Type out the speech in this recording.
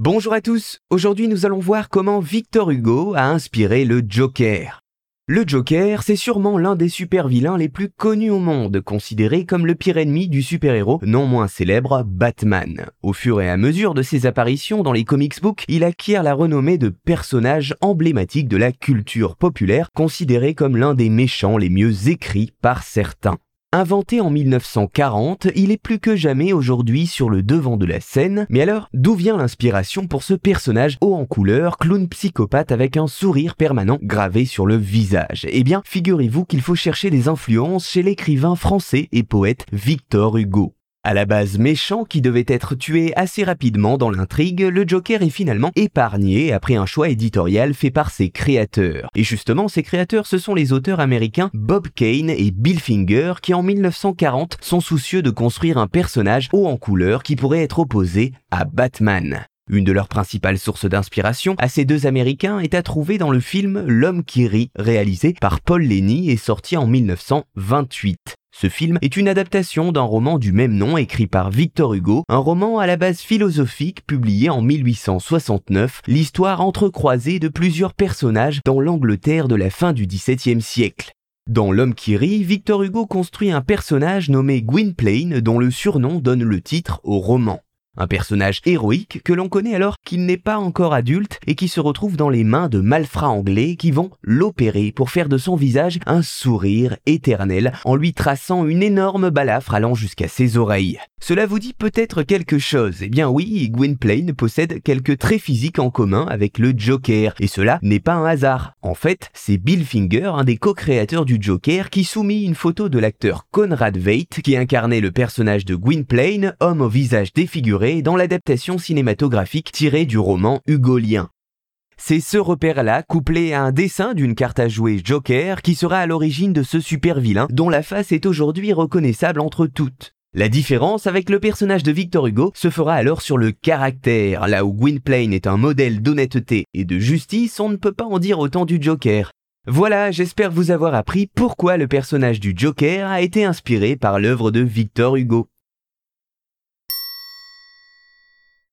Bonjour à tous, aujourd'hui nous allons voir comment Victor Hugo a inspiré le Joker. Le Joker, c'est sûrement l'un des super-vilains les plus connus au monde, considéré comme le pire ennemi du super-héros non moins célèbre Batman. Au fur et à mesure de ses apparitions dans les comics books, il acquiert la renommée de personnage emblématique de la culture populaire, considéré comme l'un des méchants les mieux écrits par certains. Inventé en 1940, il est plus que jamais aujourd'hui sur le devant de la scène. Mais alors, d'où vient l'inspiration pour ce personnage haut en couleur, clown psychopathe avec un sourire permanent gravé sur le visage? Eh bien, figurez-vous qu'il faut chercher des influences chez l'écrivain français et poète Victor Hugo. À la base méchant qui devait être tué assez rapidement dans l'intrigue, le Joker est finalement épargné après un choix éditorial fait par ses créateurs. Et justement, ces créateurs, ce sont les auteurs américains Bob Kane et Bill Finger qui en 1940 sont soucieux de construire un personnage haut en couleur qui pourrait être opposé à Batman. Une de leurs principales sources d'inspiration à ces deux Américains est à trouver dans le film L'homme qui rit, réalisé par Paul Lenny et sorti en 1928. Ce film est une adaptation d'un roman du même nom écrit par Victor Hugo, un roman à la base philosophique publié en 1869, l'histoire entrecroisée de plusieurs personnages dans l'Angleterre de la fin du XVIIe siècle. Dans L'homme qui rit, Victor Hugo construit un personnage nommé Gwynplaine dont le surnom donne le titre au roman. Un personnage héroïque que l'on connaît alors qu'il n'est pas encore adulte et qui se retrouve dans les mains de malfrats anglais qui vont l'opérer pour faire de son visage un sourire éternel en lui traçant une énorme balafre allant jusqu'à ses oreilles. Cela vous dit peut-être quelque chose Eh bien oui, Gwynplaine possède quelques traits physiques en commun avec le Joker, et cela n'est pas un hasard. En fait, c'est Bill Finger, un des co-créateurs du Joker, qui soumit une photo de l'acteur Conrad Veidt, qui incarnait le personnage de Gwynplaine, homme au visage défiguré, dans l'adaptation cinématographique tirée du roman Hugolien. C'est ce repère-là, couplé à un dessin d'une carte à jouer Joker, qui sera à l'origine de ce super vilain, dont la face est aujourd'hui reconnaissable entre toutes. La différence avec le personnage de Victor Hugo se fera alors sur le caractère. Là où Gwynplaine est un modèle d'honnêteté et de justice, on ne peut pas en dire autant du Joker. Voilà, j'espère vous avoir appris pourquoi le personnage du Joker a été inspiré par l'œuvre de Victor Hugo.